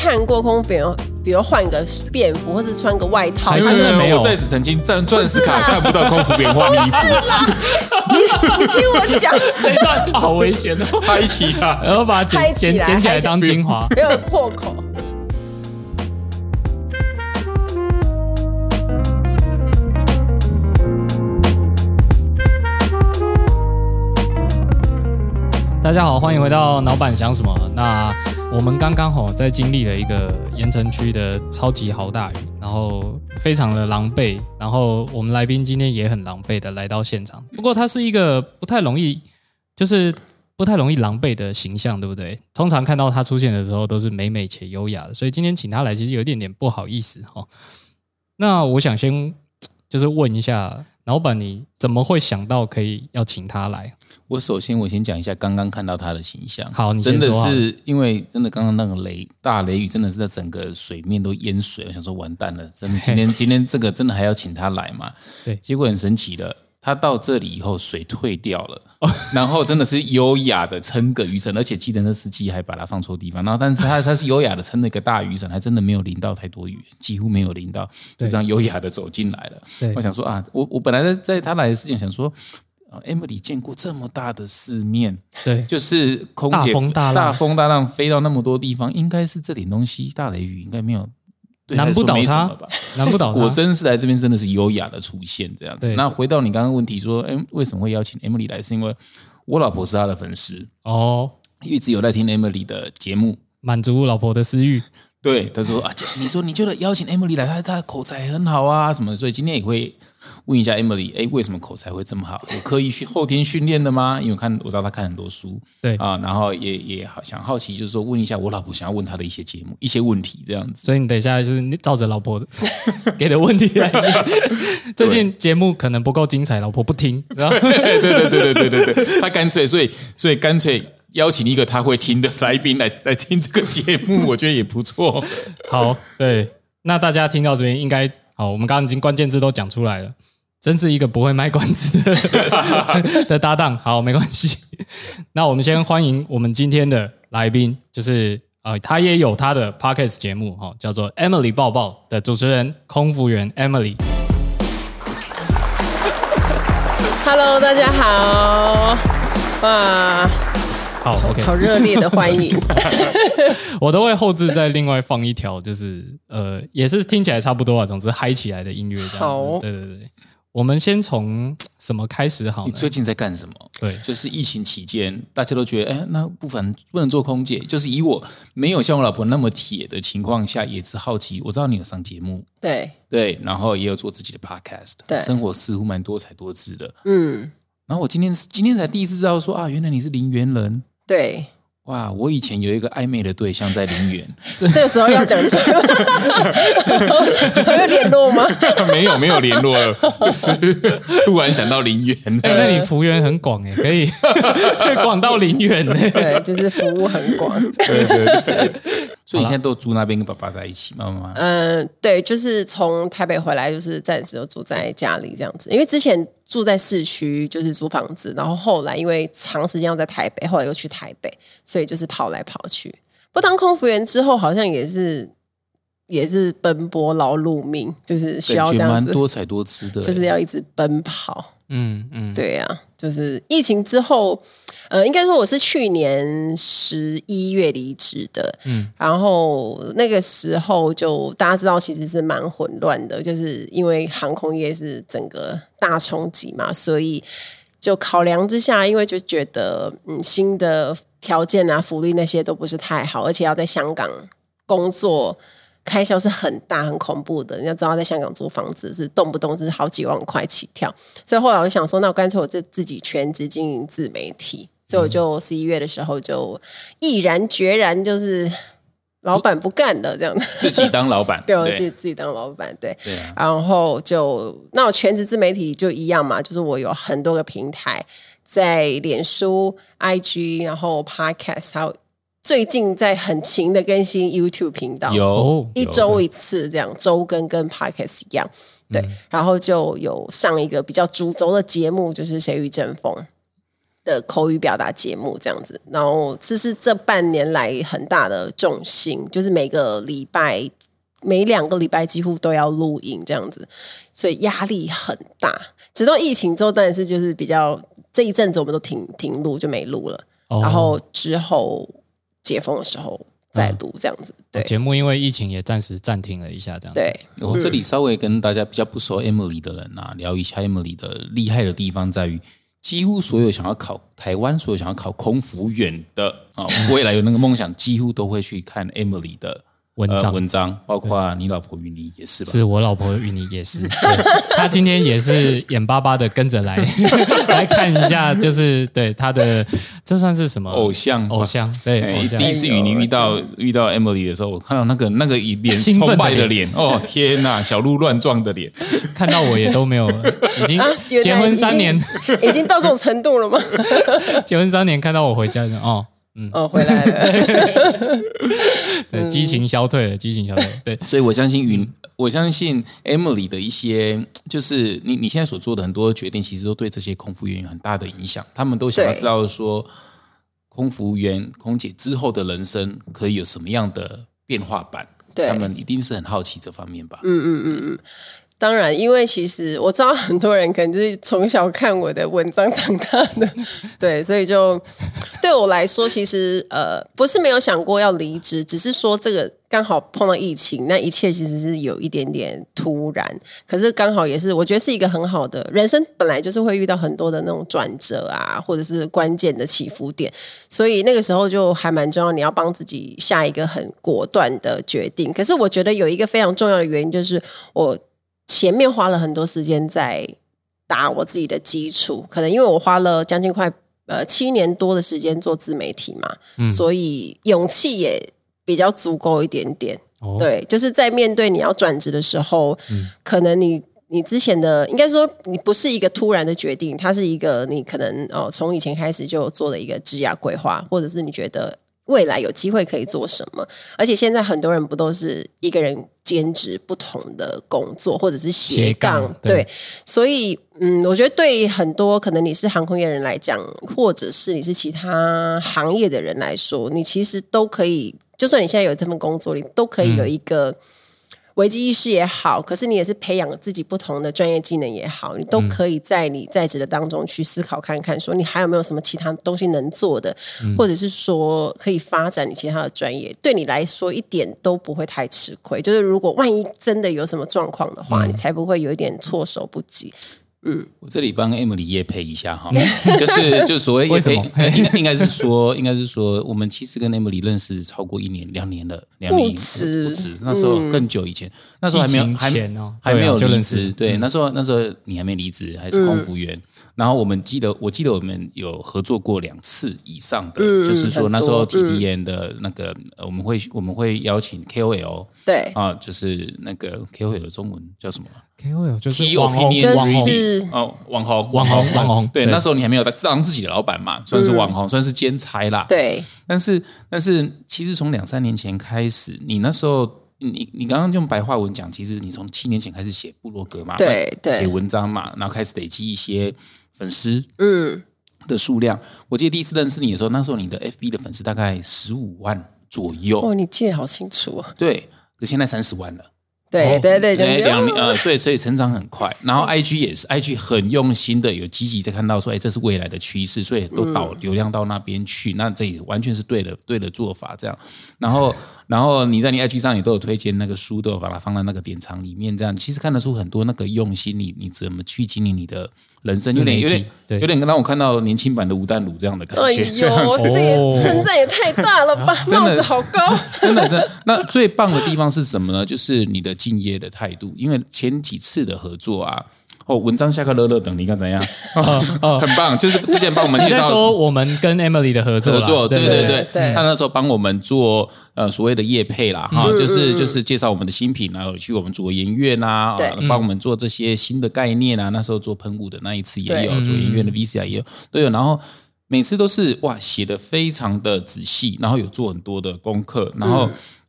看过空服员，比如换个便服或是穿个外套，还他真的没有我在此曾经钻钻石卡看不到空服员换衣服，你听我讲，这一段好危险哦，拍起啊！然后把它拍起来剪剪剪起来当精华。没有破口。大家好，欢迎回到老板想什么。那我们刚刚好在经历了一个盐城区的超级豪大雨，然后非常的狼狈，然后我们来宾今天也很狼狈的来到现场。不过他是一个不太容易，就是不太容易狼狈的形象，对不对？通常看到他出现的时候都是美美且优雅的，所以今天请他来其实有点点不好意思哈、那我想先就是问一下老板，你怎么会想到可以要请他来？我首先我先讲一下刚刚看到他的形象。好你真的是因为真的刚刚那个雷大雷雨，真的是在整个水面都淹水，我想说完蛋了，真的今天 今天这个真的还要请他来嘛？对结果很神奇的，他到这里以后水退掉了，然后真的是优雅的撑个雨伞，而且记得那司机还把它放错地方，然后但是他 他是优雅的撑了一个大雨伞，还真的没有淋到太多雨，几乎没有淋到，就对这样优雅的走进来了。对我想说啊，我我本来在在他来的之前想说。啊，Emily 见过这么大的世面，对，就是空姐大风大浪飞到那么多地方，应该是这点东西，大雷雨应该没有，对难不倒他？难不倒他。果真是来这边真的是优雅的出现这样子。那回到你刚刚问题说，哎，为什么会邀请 Emily 来？是因为我老婆是她的粉丝，哦，一直有在听 Emily 的节目。满足老婆的私欲。对，他说啊，这你说你觉得邀请 Emily 来，她她的口才很好啊什么的，所以今天也会问一下 emily 诶为什么口才会这么好？我可以去后天训练的吗？因为看我知道他看很多书对。啊然后也也好想好奇就是说问一下我老婆想要问他的一些节目一些问题这样子。所以你等一下就是照着老婆 给的问题来。最近节目可能不够精彩老婆不听 对对对对对对对他干脆所以所以干脆邀请一个他会听的来宾来来听这个节目我觉得也不错。好对。那大家听到这边应该好，我们刚刚已经关键字都讲出来了。真是一个不会卖关子的搭档，好，没关系。那我们先欢迎我们今天的来宾，就是呃，他也有他的 podcast 节目哈、叫做 Emily 抱抱的主持人空服员 Emily。Hello，大家好，哇，好，OK，好热烈的欢迎。我都会后置再另外放一条，就是呃，也是听起来差不多啊，总之嗨起来的音乐这样子。好对对对，我们先从什么开始好呢？你最近在干什么？对就是疫情期间，大家都觉得，哎，那不凡不能做空姐。就是以我没有像我老婆那么铁的情况下，也是好奇。我知道你有上节目，对，对，然后也有做自己的 podcast，对生活似乎蛮多彩多姿的。嗯，然后我今天今天才第一次知道说啊，原来你是林园人。对，哇，我以前有一个暧昧的对象在林园，这个时候要讲出来吗，有联络吗？没有没有联络了，就是突然想到林园。哎、那你幅员很广哎，可以广到林园呢。对，就是服务很广。对对对，所以你现在都住那边跟爸爸在一起，妈妈。嗯，对，就是从台北回来，就是暂时就住在家里这样子。因为之前住在市区，就是租房子，然后后来因为长时间要在台北，后来又去台北，所以就是跑来跑去。不当空服员之后，好像也是也是奔波劳碌命，就是需要这样子，蛮多彩多姿的，就是要一直奔跑。嗯嗯，对呀、就是疫情之后，呃，应该说我是去年十一月离职的，嗯，然后那个时候就大家知道其实是蛮混乱的，就是因为航空业是整个大冲击嘛，所以就考量之下，因为就觉得嗯新的条件啊、福利那些都不是太好，而且要在香港工作。开销是很大、很恐怖的。你要知道，在香港租房子是动不动是好几万块起跳，所以后来我就想说，那我干脆我自自己全职经营自媒体，所以我就十一月的时候就毅然决然就是老板不干了这样子。自己当老板，对，我自己自己当老板，对，对啊，然后就那我全职自媒体就一样嘛，就是我有很多个平台，在脸书、IG，然后 Podcast，还有最近在很勤的更新 YouTube 频道，有哦一周一次这样，周更跟 Podcast 一样。对，然后就有上一个比较主轴的节目，就是《谁与争锋》。的口语表达节目这样子。然后这是这半年来很大的重心，就是每个礼拜每两个礼拜几乎都要录音这样子，所以压力很大。直到疫情之后，当然是就是比较这一阵子我们都停停录就没录了，哦然后之后解封的时候再录这样子。对。节目因为疫情也暂时暂停了一下，这样子。对，我这里稍微跟大家比较不熟 Emily 的人啊，聊一下 Emily 的厉害的地方在于，几乎所有想要考台湾，所有想要考空服员的啊，未来有那个梦想，几乎都会去看 Emily 的呃文章。文章，包括你老婆与你也是吧？是我老婆与你也是，对她今天也是眼巴巴的跟着来 来看一下，就是对她的这算是什么？偶像偶像对哎偶像。第一次与你遇到遇到 Emily 的时候，我看到那个那个一脸崇拜的脸。脸，哦天呐，小鹿乱撞的脸，看到我也都没有，已经结婚三年，已经到这种程度了吗？结婚三年看到我回家就哦，哦，回来了。对，激情消退了，激情消退，对，所以我相信云，我相信 Emily 的一些，就是你你现在所做的很多决定，其实都对这些空服员有很大的影响。他们都想要知道说，空服员、空姐之后的人生可以有什么样的变化版？对他们一定是很好奇这方面吧？当然，因为其实我知道很多人可能就是从小看我的文章长大的，对，所以就对我来说，其实呃不是没有想过要离职，只是说这个刚好碰到疫情，那一切其实是有一点点突然，可是刚好也是我觉得是一个很好的人生，本来就是会遇到很多的那种转折啊，或者是关键的起伏点，所以那个时候就还蛮重要，你要帮自己下一个很果断的决定。可是我觉得有一个非常重要的原因，就是我前面花了很多时间在打我自己的基础，可能因为我花了将近快呃七年多的时间做自媒体嘛，所以勇气也比较足够一点点。哦，对，就是在面对你要转职的时候，可能你你之前的应该说你不是一个突然的决定，它是一个你可能哦从以前开始就做的一个职涯规划，或者是你觉得未来有机会可以做什么。而且现在很多人不都是一个人兼职不同的工作，或者是斜斜杠对，所以嗯，我觉得对很多可能你是航空业人来讲，或者是你是其他行业的人来说，你其实都可以，就算你现在有这份工作，你都可以有一个危机意识也好，可是你也是培养自己不同的专业技能也好，你都可以在你在职的当中去思考看看，说你还有没有什么其他东西能做的，或者是说可以发展你其他的专业，对你来说一点都不会太吃亏。就是如果万一真的有什么状况的话，你才不会有一点措手不及。我这里帮 Emily 也配一下哈，就是就所谓为什么，应该应该是说，应该是说，我们其实跟 Emily 认识超过一年、两年了，两年不止。不止，那时候更久以前，那时候还没有还没有认识。职，对，那时候那时候你还没离职，还是空服员。然后我们记得，我记得我们有合作过两次以上的，就是说那时候 TTN 的那个，呃我们会我们会邀请 KOL 对，啊，就是那个 KOL 的中文叫什么？KOL 就是 Key 网红就网红是哦，网红，网红 网红对，那时候你还没有当自己的老板嘛，算是网红，算是兼差啦。，对，但是但是其实从两三年前开始，你那时候。你你刚刚用白话文讲，其实你从七年前开始写部落格嘛，对对写文章嘛，然后开始累积一些粉丝嗯，的数量。我记得第一次认识你的时候，那时候你的 FB 的粉丝大概十五万左右，哦，你记得好清楚啊。对，可现在三十万了。对对对，就哎，是两年呃，所以所以成长很快。然后 IG 也是，IG 很用心的，有积极在看到说，哎，这是未来的趋势，所以都导流量到那边去。那这也完全是对的，对的做法这样。然后，然后你在你 IG 上也都有推荐那个书，都有把它放在那个典藏里面，这样其实看得出很多那个用心。你你怎么去经营你的人生，有点有点对有点让我看到年轻版的吴淡如这样的感觉哎。呦，这也哦称赞也太大了吧，帽子好高。真的，真的。那最棒的地方是什么呢？就是你的敬业的态度。因为前几次的合作啊，哦，文章下课乐乐等，你看怎样？哦，很棒。就是之前帮我们 介绍说我们跟 Emily 的合作合作，对对对对，对他那时候帮我们做呃所谓的业配啦，哈，就是就是介绍我们的新品，然后去我们做研院啊，对啊帮我们做这些新的概念啊。那时候做喷雾的那一次也有，做研院的 VCR 也有，都有。然后每次都是哇写的非常的仔细，然后有做很多的功课，然后。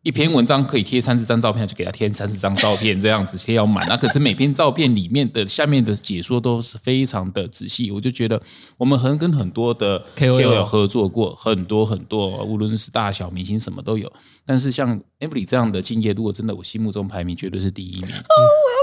一篇文章可以贴三十张照片，就给他贴三十张照片，这样子贴要满。那可是每篇照片里面的下面的解说都是非常的仔细，我就觉得我们很跟很多的 KOL 合作过，很多很多，无论是大小明星什么都有。但是像 Emily 这样的敬业，如果真的我心目中排名绝对是第一名。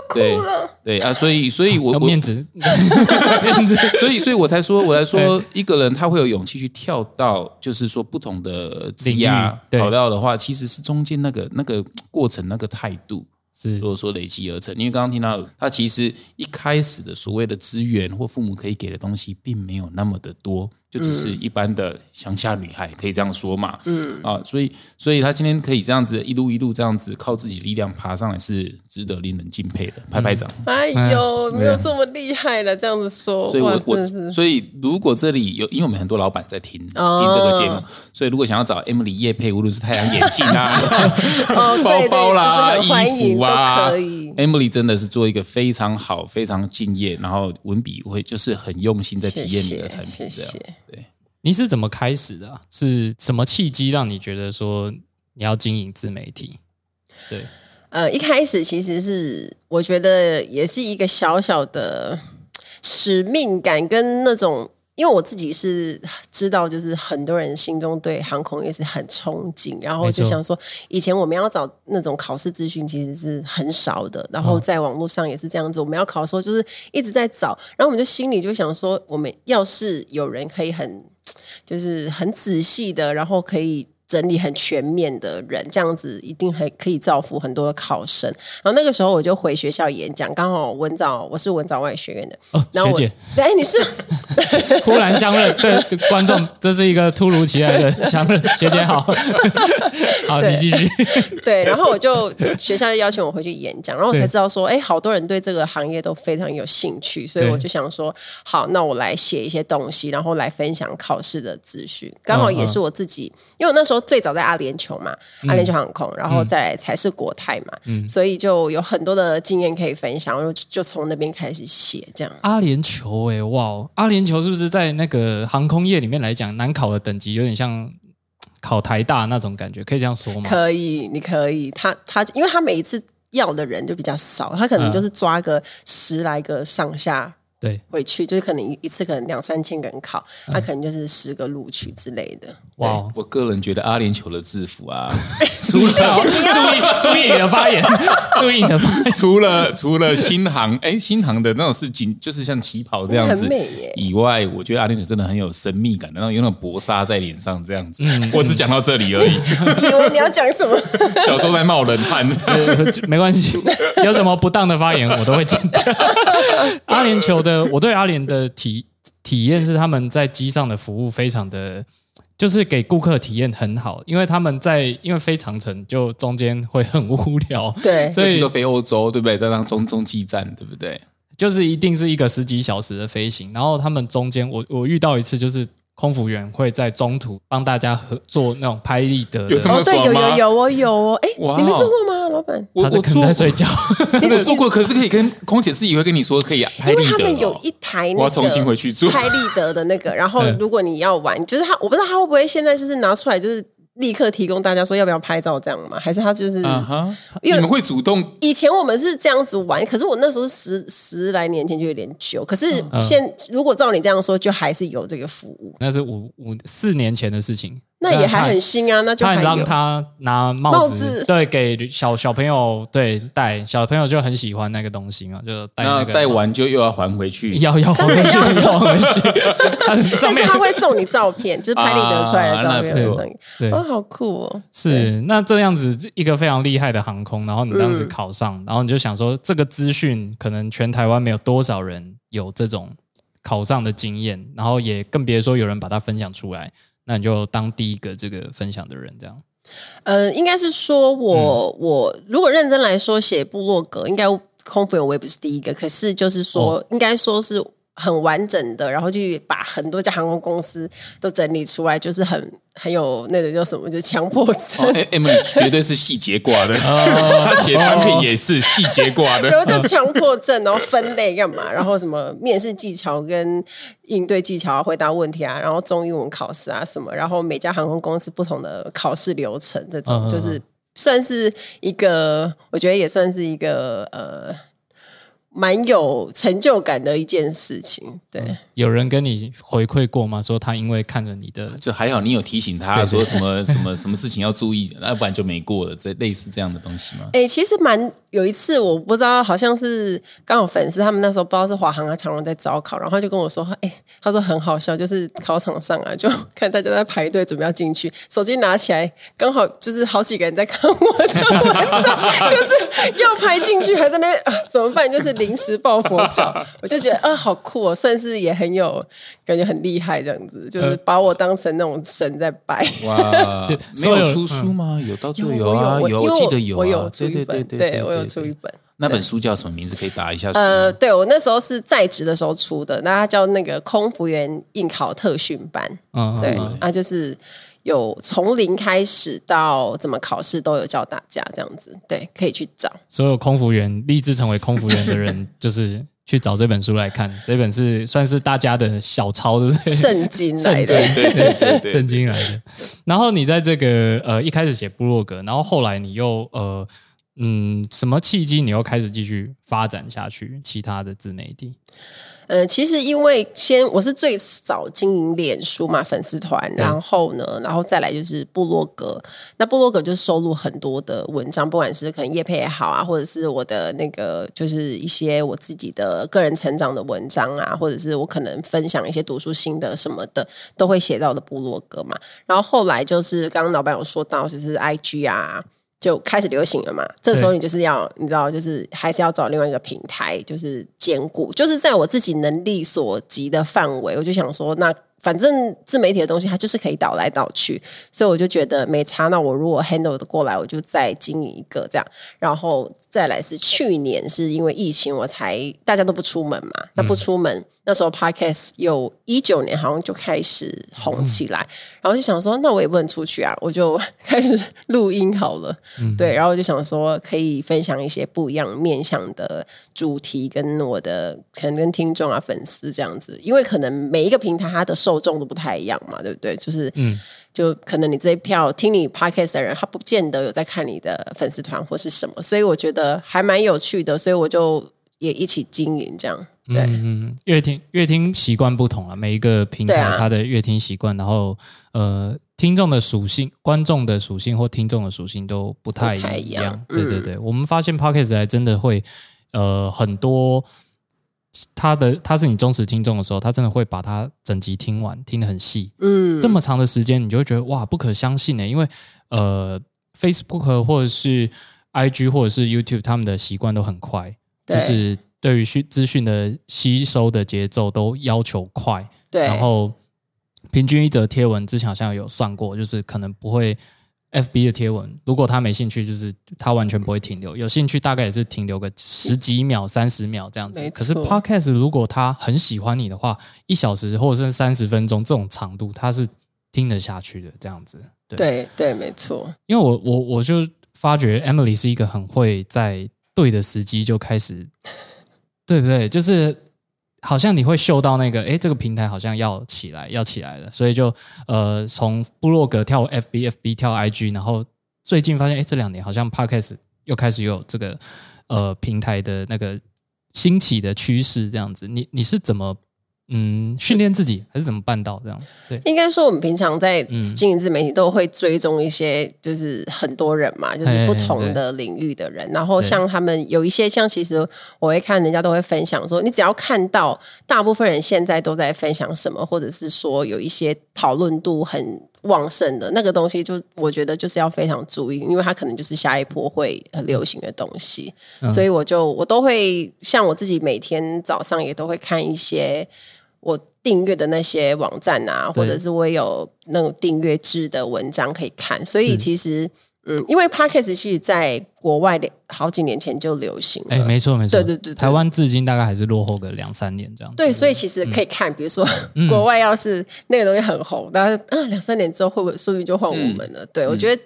哭了。对啊，所以所以我面子，面子。所以，所以我才说，我来说，一个人他会有勇气去跳到，就是说不同的职领域涯对跑道的话，其实是中间那个那个过程、那个态度，是所说累积而成。因为刚刚听到，他其实一开始的所谓的资源或父母可以给的东西，并没有那么的多，就只是一般的乡下女孩，可以这样说嘛。嗯啊，所以，所以他今天可以这样子一路一路这样子靠自己力量爬上来，是值得令人敬佩的，拍拍掌。哎呦，没有这么厉害了，这样子说，所以我，我所以如果这里有，因为我们很多老板在听、哦听这个节目，所以如果想要找 Emily 叶配，无论是太阳眼镜啊、哦，包包啦、衣服啊可以。，Emily 真的是做一个非常好、非常敬业，然后文笔会就是很用心在体验你的产品，这样谢谢。对。你是怎么开始的啊、是什么契机让你觉得说你要经营自媒体？对，呃，一开始其实是我觉得也是一个小小的使命感跟那种。因为我自己是知道，就是很多人心中对航空业是很憧憬，然后就想说，以前我们要找那种考试资讯其实是很少的，然后在网络上也是这样子，我们要考的时候就是一直在找，然后我们就心里就想说，我们要是有人可以很就是很仔细的，然后可以整理很全面的人，这样子一定很可以造福很多的考生。然后那个时候我就回学校演讲，刚好文藻我是文藻外语学院的，哦，然后我学姐。哎你是？忽然相认，对观众，这是一个突如其来的相认。学姐好，好，你继续。对，然后我就学校就邀请我回去演讲，然后我才知道说，哎，好多人对这个行业都非常有兴趣，所以我就想说，好，那我来写一些东西，然后来分享考试的资讯，刚好也是我自己，因为我那时候最早在阿联酋嘛，阿联酋航空，然后再才是国泰嘛，嗯所以就有很多的经验可以分享，然后就就从那边开始写，这样。阿联酋，哎，哇哦，阿联酋是不是在那个航空业里面来讲，难考的等级有点像考台大那种感觉？可以这样说吗？可以，你可以，他他，因为他每一次要的人就比较少，他可能嗯就是抓个十来个上下对，回去，就是可能一一次可能两三千个人考，嗯他可能就是十个录取之类的。哇哦，我个人觉得阿联酋的制服啊，注意注意你的发言，注意你的发言。除了除了新航，哎，新航的那种是紧，就是像旗袍这样子很美耶以外，我觉得阿联酋真的很有神秘感，然后有那种薄纱在脸上这样子。我只讲到这里而已，以为你要讲什么？小周在冒冷汗。呃没关系，有什么不当的发言我都会剪掉。阿联酋的，我对阿联的体体验是他们在机上的服务非常的，就是给顾客体验很好，因为他们在因为飞长城就中间会很无聊，对，所以都飞欧洲，对不对？在当中中继站，对不对？就是一定是一个十几小时的飞行，然后他们中间我我遇到一次就是。空服员会在中途帮大家合做那种拍立得的，有这么哦，对，有有有哦，有哦，哎，哇哦你没做过吗，老板？我我他在可能在睡觉。我做过，可是可以跟空姐自己会跟你说可以拍因为立得他们有哦。一台，我要重新回去做 拍立得的那个，然后嗯如果你要玩，就是他，我不知道他会不会现在就是拿出来，就是立刻提供大家说要不要拍照这样吗？还是他就是啊哈，因为你们会主动以前我们是这样子玩，可是我那时候十十来年前就有点久。可是现、如果照你这样说，就还是有这个服务，那是五五四年前的事情，那也还很新啊，那就他很。让他拿帽子，帽子对，给小小朋友对戴，小朋友就很喜欢那个东西嘛，就戴那个戴完就又要还回去？要要还回去，要还回去，它 上但是面他会送你照片，就是拍立得出来的照片啊那不错送你。对哦，好酷哦！是那这样子一个非常厉害的航空，然后你当时嗯考上，然后你就想说这个资讯可能全台湾没有多少人有这种考上的经验，然后也更别说有人把它分享出来，那你就当第一个这个分享的人，这样。呃，应该是说我、嗯。我如果认真来说，写部落格，应该空服员我也不是第一个，可是就是说，哦。应该说是很完整的，然后去把很多家航空公司都整理出来，就是很很有那个叫什么，就是强迫症。哦哎，Emily 绝对是细节挂的，他写产品也是细节挂的。然后就强迫症，然后分类干嘛？然后什么面试技巧跟应对技巧啊，回答问题啊，然后中英文考试啊什么，然后每家航空公司不同的考试流程，这种就是算是一个，我觉得也算是一个呃。蛮有成就感的一件事情，对。有人跟你回馈过吗？说他因为看了你的，就还好，你有提醒他说什么 什么什么事情要注意，要不然就没过了。这类似这样的东西吗？哎，其实蛮有一次，我不知道，好像是刚好粉丝他们那时候不知道是华航啊、长荣在招考，然后就跟我说，哎，他说很好笑，就是考场上啊，就看大家在排队准备要进去，手机拿起来，刚好就是好几个人在看我的文章，就是要排进去，还在那边啊，怎么办？就是临时抱佛脚，我就觉得啊，好酷哦，算是也很有感觉，很厉害这样子，就是把我当成那种神在拜。哇，没有出书吗？有到最后有啊，有，我记得有，我有出一本，对我有出一本。那本书叫什么名字？可以打一下。呃，对我那时候是在职的时候出的，那它叫那个空服员应考特训班。嗯，对，啊，就是。有从零开始到怎么考试都有教大家这样子，对，可以去找所有空服员立志成为空服员的人，就是去找这本书来看。这本是算是大家的小抄，对不对？圣经来的，对对对，圣经来的。然后你在这个呃一开始写部落格，然后后来你又呃嗯什么契机，你又开始继续发展下去其他的自媒体？呃，其实因为先我是最早经营脸书嘛粉丝团，然后呢，然后再来就是部落格。那部落格就是收录很多的文章，不管是可能叶配也好啊，或者是我的那个就是一些我自己的个人成长的文章啊，或者是我可能分享一些读书心得什么的，都会写到的部落格嘛。然后后来就是刚刚老板有说到，就是 I G 啊。就开始流行了嘛？这时候你就是要，你知道，就是还是要找另外一个平台，就是兼顾，就是在我自己能力所及的范围，我就想说那。反正自媒体的东西，它就是可以倒来倒去，所以我就觉得没差。那我如果 handle 的过来，我就再经营一个这样。然后再来是去年是因为疫情，我才大家都不出门嘛。那不出门，那时候 podcast 有一九年好像就开始红起来，然后就想说，那我也不能出去啊，我就开始录音好了。对，然后我就想说，可以分享一些不一样面向的主题，跟我的可能跟听众啊、粉丝这样子，因为可能每一个平台它的受众都不太一样嘛，对不对？就是，嗯，就可能你这一票听你 podcast 的人，他不见得有在看你的粉丝团或是什么，所以我觉得还蛮有趣的，所以我就也一起经营这样。对，嗯，乐听乐听习惯不同了，每一个平台它的乐听习惯，然后呃，听众的属性、观众的属性或听众的属性都不太一样。对对对，我们发现 podcast 还真的会呃很多。他的他是你忠实听众的时候，他真的会把他整集听完，听得很细。嗯，这么长的时间，你就会觉得哇，不可相信呢。因为呃，Facebook 或者是 IG 或者是 YouTube，他们的习惯都很快，就是对于讯资讯的吸收的节奏都要求快。对，然后平均一则贴文，之前好像有算过，就是可能不会。F B 的贴文，如果他没兴趣，就是他完全不会停留；有兴趣，大概也是停留个十几秒、三十秒这样子。可是 Podcast 如果他很喜欢你的话，一小时或者是三十分钟这种长度，他是听得下去的。这样子，对对，没错。因为我我我就发觉 Emily 是一个很会在对的时机就开始，对不对？就是。好像你会嗅到那个，哎，这个平台好像要起来，要起来了，所以就呃，从部落格跳 FB，FB 跳 IG，然后最近发现，哎，这两年好像 Podcast 又开始有这个呃平台的那个兴起的趋势，这样子，你你是怎么？嗯，训练自己还是怎么办到这样？对，应该说我们平常在经营自媒体都会追踪一些，就是很多人嘛，就是不同的领域的人。然后像他们有一些，像其实我会看人家都会分享说，你只要看到大部分人现在都在分享什么，或者是说有一些讨论度很旺盛的那个东西，就我觉得就是要非常注意，因为它可能就是下一波会很流行的东西。所以我就我都会像我自己每天早上也都会看一些。我订阅的那些网站啊，或者是我有那种订阅制的文章可以看，所以其实，嗯，因为 Podcast 其实在国外的好几年前就流行了，哎，没错没错，对对对，台湾至今大概还是落后个两三年这样。对，所以其实可以看，比如说 国外要是那个东西很红，但是啊，两三年之后会不会说不定就换我们了？对我觉得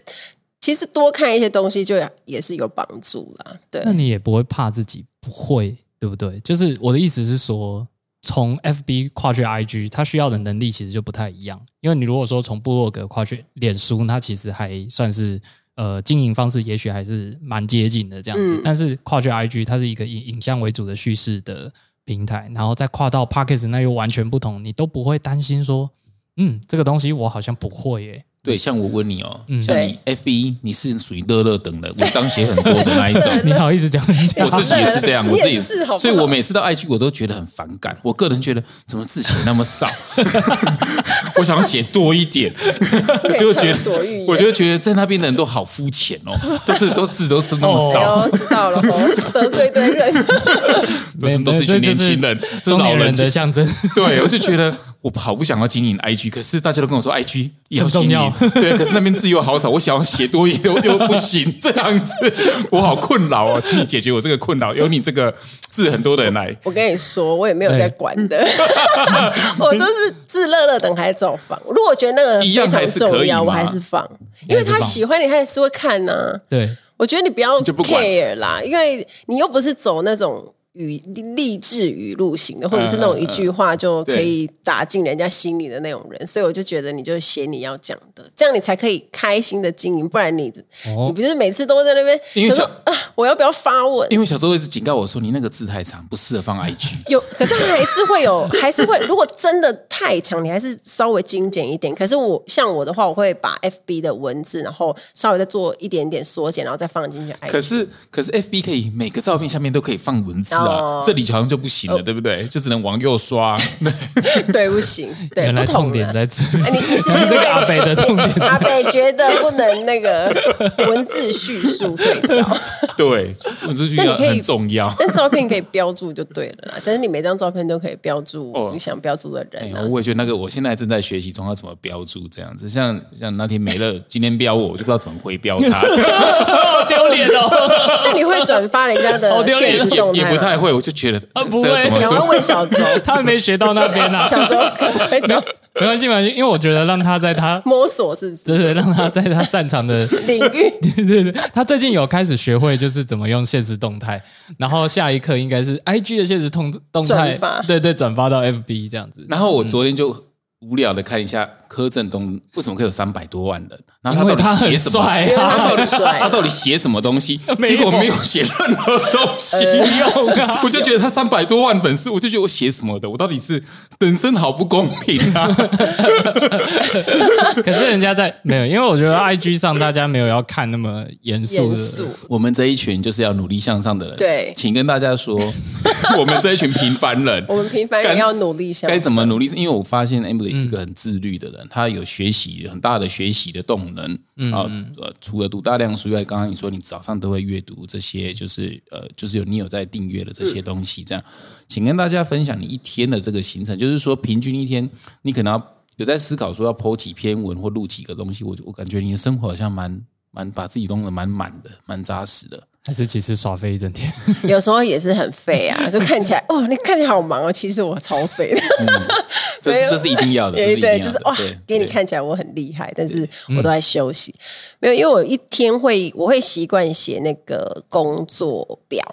其实多看一些东西就也是有帮助啦。对，那你也不会怕自己不会，对不对？就是我的意思是说。从 FB 跨去 IG，它需要的能力其实就不太一样。因为你如果说从部落格跨去脸书，它其实还算是呃经营方式也许还是蛮接近的这样子。但是跨去 IG，它是一个以影像为主的叙事的平台，然后再跨到 Pockets，那又完全不同，你都不会担心说，嗯，这个东西我好像不会耶。对，像我问你哦，像你 F B，你是属于乐乐等的，文章写很多的那一种。你好意思讲人家？我自己也是这样，我自己是，所以我每次到 I G 我都觉得很反感。我个人觉得，怎么字写那么少？我想要写多一点，可是我觉得，我就觉得在那边的人都好肤浅哦，都是都字都是那么少。知道了，得罪对人，都是都是一群年轻人，中年人的象征。对，我就觉得。我好不想要经营 IG，可是大家都跟我说 IG 也要经营，对，可是那边字又好少，我想要写多一点又不行，这样子我好困扰哦，请你解决我这个困扰，有你这个字很多的人来。我跟你说，我也没有在管的，我都是自乐乐等还照放。如果觉得那个非常重要，我还是放，因为他喜欢你，他也是会看呐。对，我觉得你不要 care 啦，因为你又不是走那种。语励志语录型的，或者是那种一句话就可以打进人家心里的那种人，所以我就觉得你就写你要讲的，这样你才可以开心的经营。不然你你不是每次都在那边想说啊，我要不要发文？因为小时候一直警告我说，你那个字太长，不适合放 IG。有，可是还是会有，还是会。如果真的太强，你还是稍微精简一点。可是我像我的话，我会把 FB 的文字，然后稍微再做一点点缩减，然后再放进去 IG。可是可是 FB 可以每个照片下面都可以放文字。这里好像就不行了，对不对？就只能往右刷。对，不行。对，原来痛点在这。你你是这个阿北的痛点。阿北觉得不能那个 文字叙述对照。对，文字叙述很重要。但照片可以标注就对了啦。但是你每张照片都可以标注你想标注的人。我也觉得那个，我现在正在学习中要怎么标注这样子。像像那天美乐今天标我，我就不知道怎么回标他。好丢脸哦！那你会转发人家的现实动态？也不太会，我就。觉得啊不会，你要问小周，他没学到那边呢。小周没没关系，没关系，因为我觉得让他在他摸索是不是？对对，让他在他擅长的 领域。对对对，他最近有开始学会，就是怎么用现实动态，然后下一刻应该是 I G 的现实动动态，对对，转发到 F B 这样子。然后我昨天就。无聊的看一下柯震东为什么可以有三百多万人？然后他到底写什么？他到底他到底写什么东西？结果没有写任何东西。我就觉得他三百多万粉丝，我就觉得我写什么的？我到底是本身好不公平啊！可是人家在没有，因为我觉得 I G 上大家没有要看那么严肃的。我们这一群就是要努力向上的人。对，请跟大家说，我们这一群平凡人，我们平凡人要努力向上该怎么努力？因为我发现 Emily。是个很自律的人，他有学习很大的学习的动能啊。呃，除了读大量书外，刚刚你说你早上都会阅读这些，就是呃，就是有你有在订阅的这些东西。这样，请跟大家分享你一天的这个行程，就是说平均一天你可能要有在思考说要剖几篇文或录几个东西。我我感觉你的生活好像蛮蛮把自己弄得蛮满的，蛮扎实的。还是其实耍废一整天，有时候也是很废啊，就看起来 哦，你看起来好忙哦，其实我超废的。这是 这是一定要的，对对，就是哇，给你看起来我很厉害，但是我都在休息。没有，因为我一天会，我会习惯写那个工作表。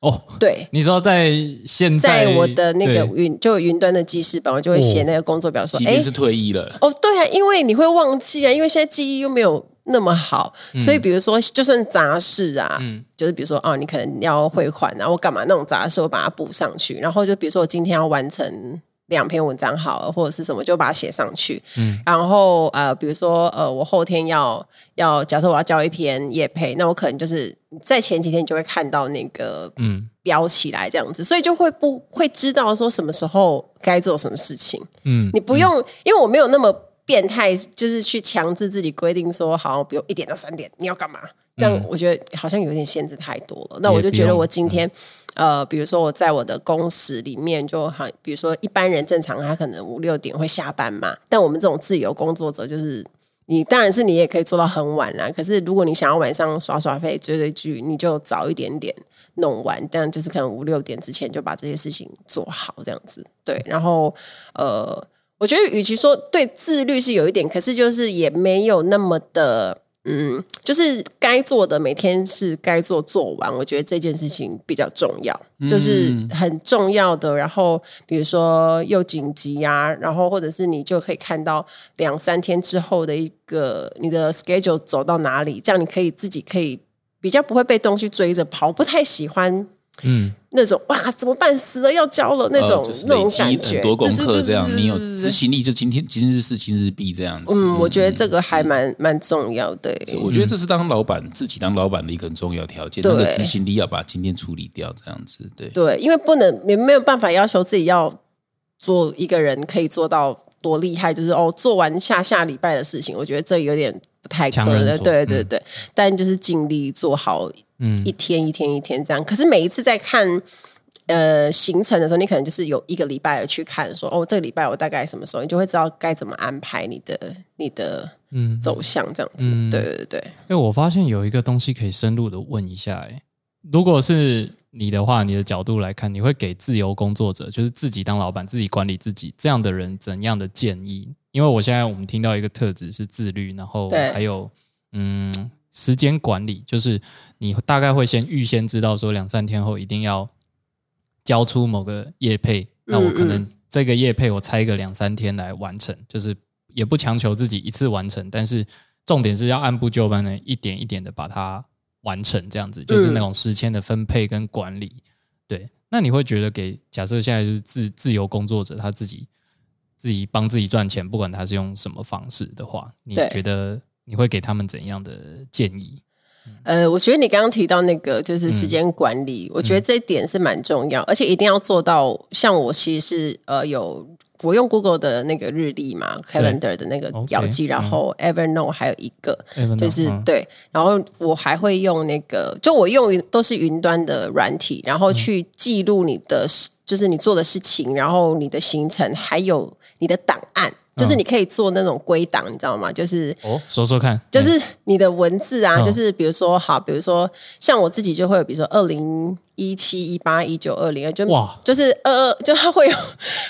哦，对，你说在现在我的那个云就云端的记事本，我就会写那个工作表，说哎，是退役了。哦，对啊，因为你会忘记啊，因为现在记忆又没有。那么好，所以比如说，就算杂事啊，就是比如说，哦，你可能要汇款，然后干嘛那种杂事，我把它补上去。然后就比如说，我今天要完成两篇文章好了，或者是什么，就把它写上去。嗯，然后呃，比如说呃，我后天要要，假设我要交一篇业配，那我可能就是在前几天你就会看到那个嗯标起来这样子，所以就会不会知道说什么时候该做什么事情。嗯，你不用，因为我没有那么。变态就是去强制自己规定说，好，比如一点到三点你要干嘛？这样我觉得好像有点限制太多了。那我就觉得我今天，呃，比如说我在我的工时里面，就好，比如说一般人正常他可能五六点会下班嘛，但我们这种自由工作者，就是你当然是你也可以做到很晚啦。可是如果你想要晚上耍耍费、追追剧，你就早一点点弄完，这样就是可能五六点之前就把这些事情做好，这样子对。然后呃。我觉得，与其说对自律是有一点，可是就是也没有那么的，嗯，就是该做的每天是该做做完，我觉得这件事情比较重要，就是很重要的。然后比如说又紧急呀，然后或者是你就可以看到两三天之后的一个你的 schedule 走到哪里，这样你可以自己可以比较不会被东西追着跑。不太喜欢。嗯，那种哇，怎么办？死了要交了那种那种感觉，很多功课这样，你有执行力，就今天今日事今日毕这样子。嗯，我觉得这个还蛮蛮重要的。我觉得这是当老板自己当老板的一个很重要条件，那个执行力要把今天处理掉，这样子。对对，因为不能也没有办法要求自己要做一个人可以做到多厉害，就是哦，做完下下礼拜的事情，我觉得这有点不太可能。对对对，但就是尽力做好。嗯，一天一天一天这样，可是每一次在看呃行程的时候，你可能就是有一个礼拜的去看，说哦，这个礼拜我大概什么时候，你就会知道该怎么安排你的你的嗯走向这样子。对对对。哎，我发现有一个东西可以深入的问一下，哎，如果是你的话，你的角度来看，你会给自由工作者，就是自己当老板、自己管理自己这样的人怎样的建议？因为我现在我们听到一个特质是自律，然后还有嗯。时间管理就是你大概会先预先知道说两三天后一定要交出某个业配，那我可能这个业配我拆个两三天来完成，就是也不强求自己一次完成，但是重点是要按部就班的一点一点的把它完成，这样子就是那种时间的分配跟管理。对，那你会觉得给假设现在就是自自由工作者他自己自己帮自己赚钱，不管他是用什么方式的话，你觉得？你会给他们怎样的建议？呃，我觉得你刚刚提到那个就是时间管理，我觉得这一点是蛮重要，而且一定要做到。像我其实是呃有我用 Google 的那个日历嘛，Calendar 的那个表记，然后 Evernote 还有一个就是对，然后我还会用那个，就我用都是云端的软体，然后去记录你的就是你做的事情，然后你的行程，还有你的档案。就是你可以做那种归档，你知道吗？就是哦，说说看，就是你的文字啊，就是比如说，好，比如说像我自己就会有，比如说二零一七、一八、一九、二零，就哇，就是二二，就它会有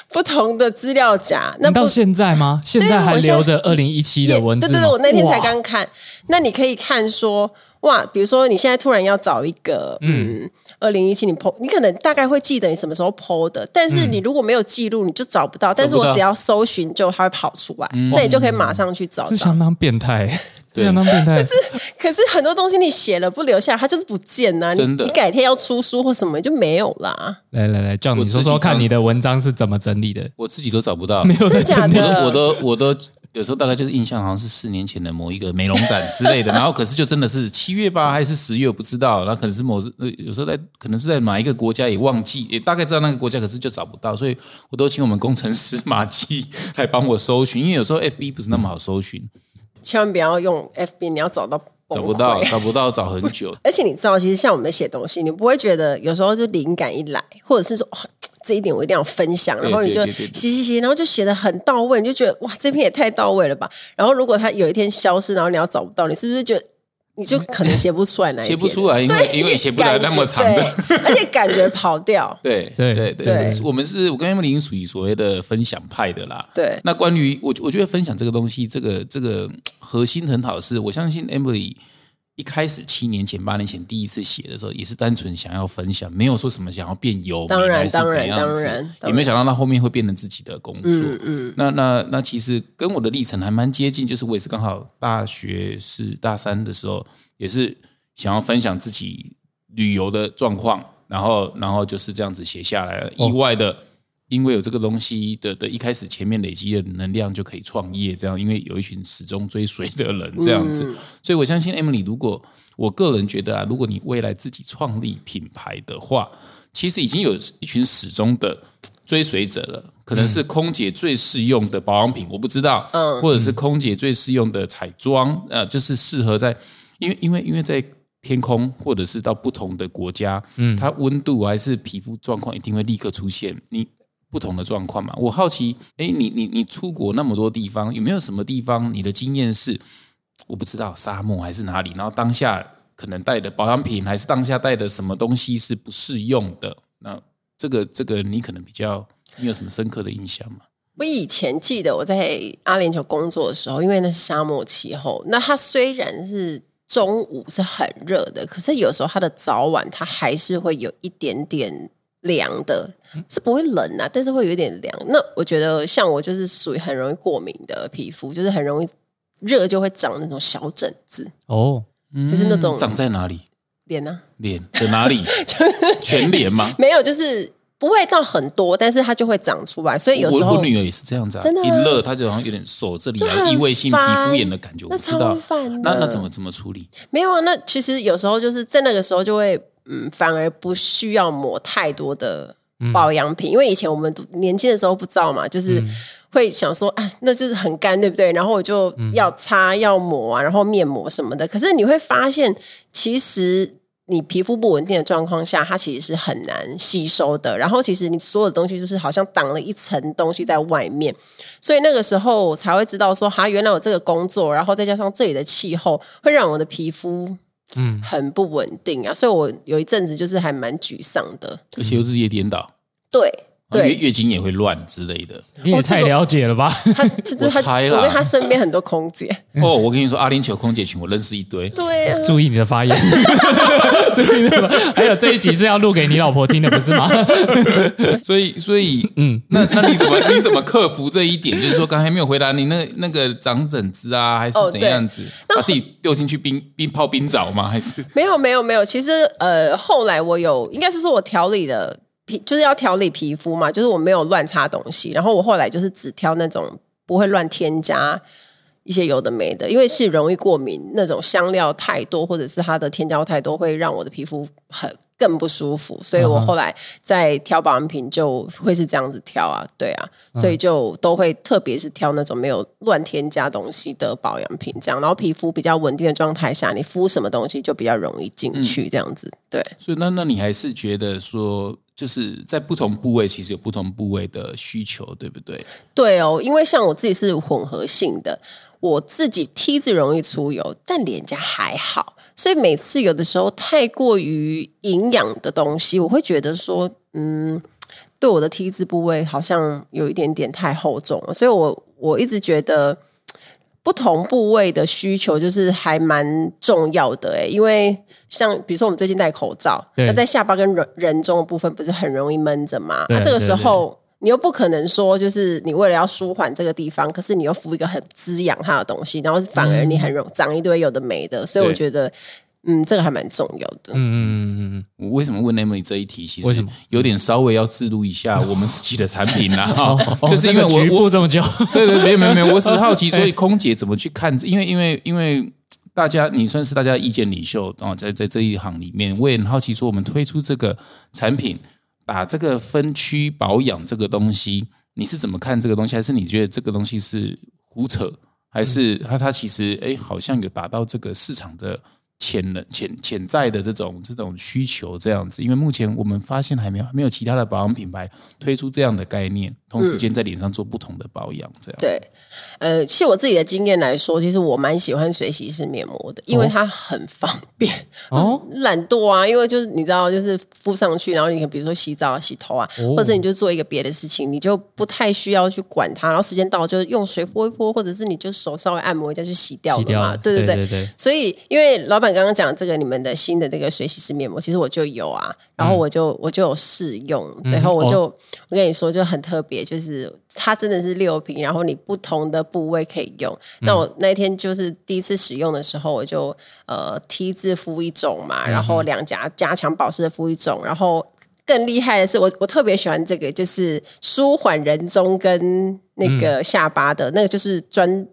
不同的资料夹。那到现在吗？现在还留着二零一七的文字？对对对，我那天才刚看。那你可以看说。哇，比如说你现在突然要找一个，嗯，二零一七你 PO，你可能大概会记得你什么时候 PO 的，但是你如果没有记录，你就找不到。但是我只要搜寻，就它会跑出来，那你就可以马上去找。是相当变态，相当变态。可是，可是很多东西你写了不留下，它就是不见呐。真的，你改天要出书或什么就没有啦。来来来，叫你说说看你的文章是怎么整理的，我自己都找不到，没有真的假的，我的我都。有时候大概就是印象好像是四年前的某一个美容展之类的，然后可是就真的是七月吧还是十月我不知道，然后可能是某有时候在可能是在哪一个国家也忘记，也大概知道那个国家，可是就找不到，所以我都请我们工程师马基来帮我搜寻，因为有时候 FB 不是那么好搜寻，千万不要用 FB，你要找到找不到，找不到找很久，而且你知道，其实像我们写东西，你不会觉得有时候就灵感一来，或者是说。这一点我一定要分享，然后你就写写写，然后就写的很到位，你就觉得哇，这篇也太到位了吧。然后如果它有一天消失，然后你要找不到，你是不是就你就可能写不出来那写不出来，因为因为写不来那么长的，而且感觉跑掉。对对对对，我们是我跟 Emily 属于所谓的分享派的啦。对，那关于我我觉得分享这个东西，这个这个核心很好，是我相信 Emily。一开始七年前、八年前第一次写的时候，也是单纯想要分享，没有说什么想要变有名还是怎样子，也没想到他后面会变成自己的工作。嗯嗯，那那那其实跟我的历程还蛮接近，就是我也是刚好大学是大三的时候，也是想要分享自己旅游的状况，然后然后就是这样子写下来了，意外的。因为有这个东西的的一开始前面累积的能量就可以创业，这样因为有一群始终追随的人这样子，所以我相信 Emily，如果我个人觉得啊，如果你未来自己创立品牌的话，其实已经有一群始终的追随者了，可能是空姐最适用的保养品，我不知道，嗯，或者是空姐最适用的彩妆，呃，就是适合在因为因为因为在天空或者是到不同的国家，嗯，它温度还是皮肤状况一定会立刻出现你。不同的状况嘛，我好奇，哎，你你你出国那么多地方，有没有什么地方你的经验是我不知道沙漠还是哪里？然后当下可能带的保养品，还是当下带的什么东西是不适用的？那这个这个你可能比较，你有什么深刻的印象吗？我以前记得我在阿联酋工作的时候，因为那是沙漠气候，那它虽然是中午是很热的，可是有时候它的早晚它还是会有一点点凉的，是不会冷啊，但是会有点凉。那我觉得像我就是属于很容易过敏的皮肤，就是很容易热就会长那种小疹子，哦，就是那种长在哪里？脸呢、脸的哪里？全脸吗？没有，就是不会到很多，但是它就会长出来，所以有时候我我女儿也是这样子啊，真的吗一热她就好像有点手这里啊，很异位性皮肤炎的感觉，我知道超烦。的那那怎么怎么处理？没有啊，那其实有时候就是在那个时候就会，嗯，反而不需要抹太多的保养品，因为以前我们年轻的时候不知道嘛，就是会想说，啊，那就是很干，对不对？然后我就要擦、要抹啊，然后面膜什么的。可是你会发现，其实你皮肤不稳定的状况下，它其实是很难吸收的。然后其实你所有的东西就是好像挡了一层东西在外面，所以那个时候我才会知道说，哈，原来我这个工作，然后再加上这里的气候，会让我的皮肤嗯，很不稳定啊。所以我有一阵子就是还蛮沮丧的。而且又日夜颠倒，对对，月月经也会乱之类的。你也太了解了吧？他我猜啦我跟他身边很多空姐，哦，我跟你说，阿联酋空姐群我认识一堆，对啊，注意你的发言，注意的发还有这一集是要录给你老婆听的，不是吗？所以所以嗯，那那你怎么你怎么克服这一点？就是说刚才没有回答你那那个长疹子啊，还是哦怎样子？把自己丢进去冰冰泡冰澡吗？还是没有没有没有，其实呃，后来我有应该是说我调理的皮，就是要调理皮肤嘛，就是我没有乱擦东西，然后我后来就是只挑那种不会乱添加。一些有的没的，因为是容易过敏，那种香料太多，或者是它的添加物太多，会让我的皮肤很更不舒服。所以我后来在挑保养品就会是这样子挑啊，对啊，所以就都会特别是挑那种没有乱添加东西的保养品，这样，然后皮肤比较稳定的状态下，你敷什么东西就比较容易进去，这样子，对。所以那那你还是觉得说，就是在不同部位其实有不同部位的需求，对不对？对哦，因为像我自己是混合性的，我自己 T 字容易出油，但脸颊还好，所以每次有的时候太过于营养的东西，我会觉得说，嗯，对我的 T 字部位好像有一点点太厚重了，所以我我一直觉得。不同部位的需求就是还蛮重要的诶，因为像比如说我们最近戴口罩，那在下巴跟人人中的部分不是很容易闷着嘛？对那这个时候你又不可能说就是你为了要舒缓这个地方，可是你又敷一个很滋养它的东西，然后反而你很容长一堆有的没的，所以我觉得嗯，这个还蛮重要的。嗯嗯嗯嗯我为什么问 Emily 这一题？其实有点稍微要自录一下我们自己的产品啦，就是因为我我这么久，对对，没有没有没有，我只是好奇，所以空姐怎么去看？因为因为因为大家你算是大家意见领袖啊，在在这一行里面，我也很好奇，说我们推出这个产品，把这个分区保养这个东西，你是怎么看这个东西？还是你觉得这个东西是胡扯？还是它它其实哎，好像有达到这个市场的潜能潜潜在的这种这种需求这样子？因为目前我们发现还没有没有其他的保养品牌推出这样的概念，同时间在脸上做不同的保养，这样。对，呃，其实我自己的经验来说，其实我蛮喜欢水洗式面膜的，因为它很方便。哦，懒惰啊，因为就是你知道，就是敷上去，然后你可以比如说洗澡啊、洗头啊，哦或者你就做一个别的事情，你就不太需要去管它，然后时间到了就用水泼一泼，或者是你就手稍微按摩一下就洗掉了嘛。对对对，所以，因为老板刚刚讲这个你们的新的那个水洗式面膜，其实我就有啊，然后我就、我就有试用，然后我就、我跟你说就很特别，就是它真的是六瓶，然后你不同的部位可以用。那我那天就是第一次使用的时候，我就呃 T 字敷一种嘛，然后两颊加强保湿的敷一种，然后。更厉害的是，我我特别喜欢这个，就是舒缓人中跟那个下巴的、那个，就是专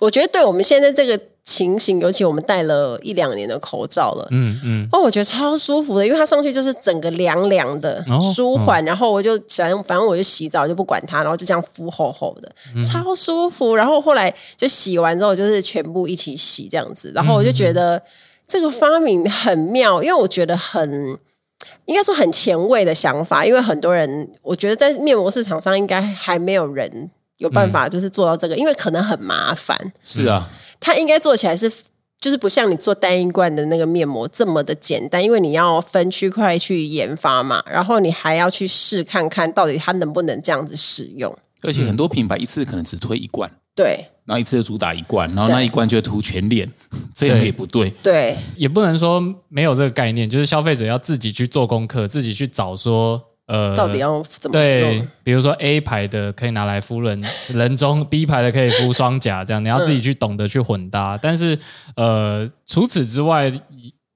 我觉得对我们现在这个情形，尤其我们戴了一两年的口罩了，嗯嗯，哦，我觉得超舒服的，因为它上去就是整个凉凉的、哦舒缓，然后我就想，反正我就洗澡就不管它，然后就这样敷厚厚的，超舒服。然后后来就洗完之后，就是全部一起洗这样子，然后我就觉得这个发明很妙，因为我觉得很。应该说很前卫的想法，因为很多人，我觉得在面膜市场上应该还没有人有办法就是做到这个，因为可能很麻烦。是啊，它应该做起来是，就是不像你做单一罐的那个面膜这么的简单，因为你要分区块去研发嘛，然后你还要去试看看到底它能不能这样子使用。而且很多品牌一次可能只推一罐，对然后一次就主打一罐，然后那一罐就涂全脸，这样也不对。对也不能说没有这个概念，就是消费者要自己去做功课，自己去找说，呃，到底要怎么对？，比如说 A 牌的可以拿来敷人 人中，B 牌的可以敷双甲，这样你要自己去懂得去混搭。但是呃，除此之外，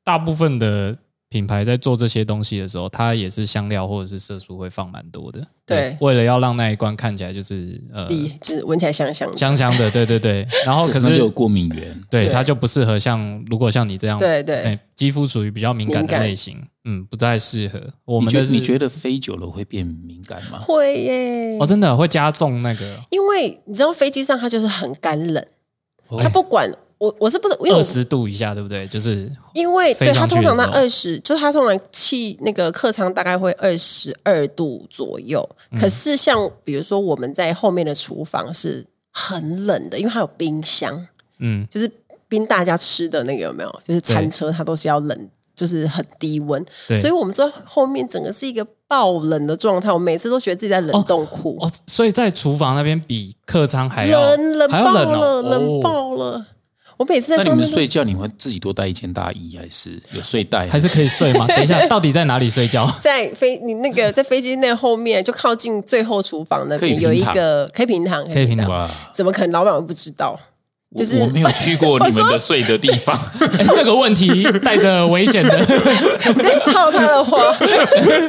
大部分的品牌在做这些东西的时候，它也是香料或者是色素会放蛮多的。对为了要让那一罐看起来就是呃就是闻起来香香的。香香的，对对对。然后可可是就有是过敏源，对对它就不适合像如果像你这样对对哎，肌肤属于比较敏感的类型，嗯，不太适合。我你觉们的你觉得飞久了会变敏感吗？会耶哦，，真的会加重那个因为你知道飞机上它就是很干冷，哦它不管我我是不能，因为我二十度以下，对不对？就是因为对它通常在二十，就是它通常气那个客舱大概会二十二度左右。嗯可是像比如说我们在后面的厨房是很冷的，因为它有冰箱，嗯，就是冰大家吃的那个有没有？就是餐车它都是要冷，就是很低温，对所以我们坐在后面整个是一个爆冷的状态。我每次都觉得自己在冷冻库，哦，所以在厨房那边比客舱还要冷冷爆了，哦，冷哦爆了。我每次在那你上面都们睡觉，你们自己多带一件大衣，还是有睡袋？还是可以睡吗？等一下，到底在哪里睡觉？在飞你那个在飞机那后面，就靠近最后厨房那可以边有一躺个可以平躺，可以平躺哇，怎么可能老板会不知道？我就是我没有去过你们的睡的地方，哎，这个问题带着危险的，套他的话，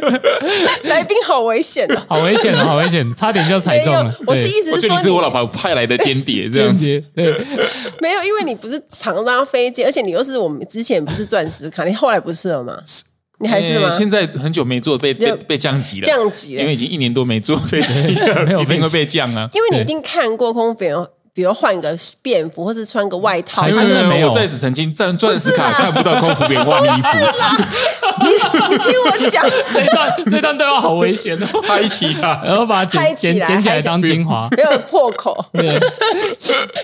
来宾好危险哦！好危险哦，好危险，差点就踩中了。，我是意思是说你是我老婆派来的间谍这样子。没有，因为你不是常拉飞机，而且你又是我们之前不是钻石卡，你后来不是了吗？你还是吗欸？现在很久没坐，被被被降级了，降级了因为已经一年多没坐飞机了，没有一定会被降啊。因为你一定看过空服员，比如换个便服，或是穿个外套，真的没有我在此曾经钻钻石卡看不到空服员换衣服，你听我讲，这一段这段对话好危险哦，拍起啊！然后把它拍起来剪剪剪起来。当精华。没有破口，对，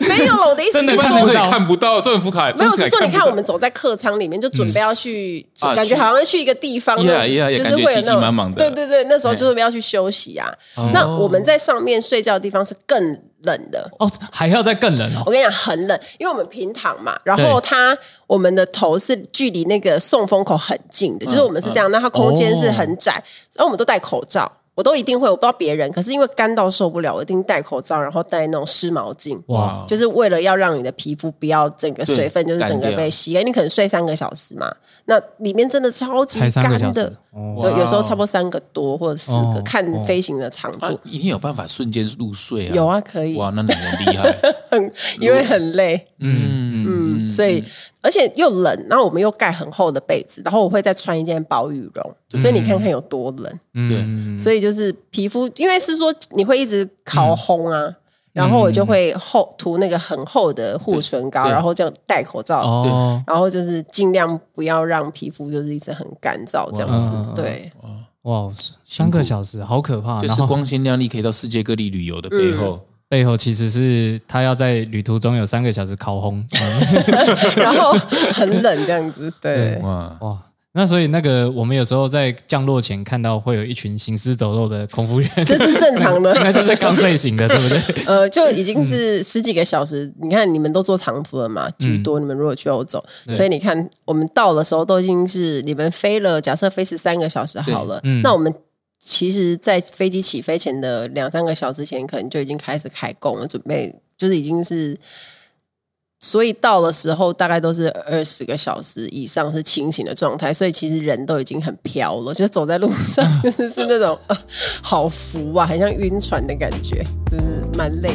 没有了。我的意思真的是说看不到钻石卡？没有，钻石卡是说你看我们走在客舱里面，就准备要去，啊感觉好像去一个地方就是会有那种对对对，那时候就是要去休息啊。那我们在上面睡觉的地方是更冷的。哦，还要再更冷哦。我跟你讲，很冷，因为我们平躺嘛，然后它我们的头是距离那个送风口很近的，就是我们是这样，那它空间是很窄，然后我们都戴口罩。我都一定会，我不知道别人，可是因为干到受不了，我一定戴口罩，然后戴那种湿毛巾，哇，就是为了要让你的皮肤不要整个水分就是整个被吸干。你可能睡三个小时嘛，那里面真的超级干的，哦有有时候差不多三个多或者四个，哦看飞行的长度。啊，一定有办法瞬间入睡啊！有啊，可以，哇，那你很厉害。很因为很累，嗯嗯，所以而且又冷，然后我们又盖很厚的被子，然后我会再穿一件薄羽绒，所以你看看有多冷。嗯，所以就是皮肤，因为是说你会一直烤烘啊。然后我就会厚涂那个很厚的护唇膏，然后这样戴口罩，哦，然后就是尽量不要让皮肤就是一直很干燥这样子哇。对，哇，三个小时，好可怕。就是光鲜亮丽可以到世界各地旅游的背后，背后其实是他要在旅途中有三个小时烤烘。然后很冷这样子。对，哇，哇，那所以那个我们有时候在降落前看到会有一群行尸走肉的空服员，这是正常的。那就是刚睡醒的，对不对？呃，就已经是十几个小时。你看，你们都坐长途了嘛？居多。你们如果去欧洲，所以你看，我们到的时候都已经是你们飞了，假设飞十三个小时好了。那我们其实，在飞机起飞前的两三个小时前，可能就已经开始开工了，准备就是已经是。所以到的时候，大概都是二十个小时以上是清醒的状态，所以其实人都已经很飘了，就走在路上就 是是那种、呃好浮啊，很像晕船的感觉，就是蛮累。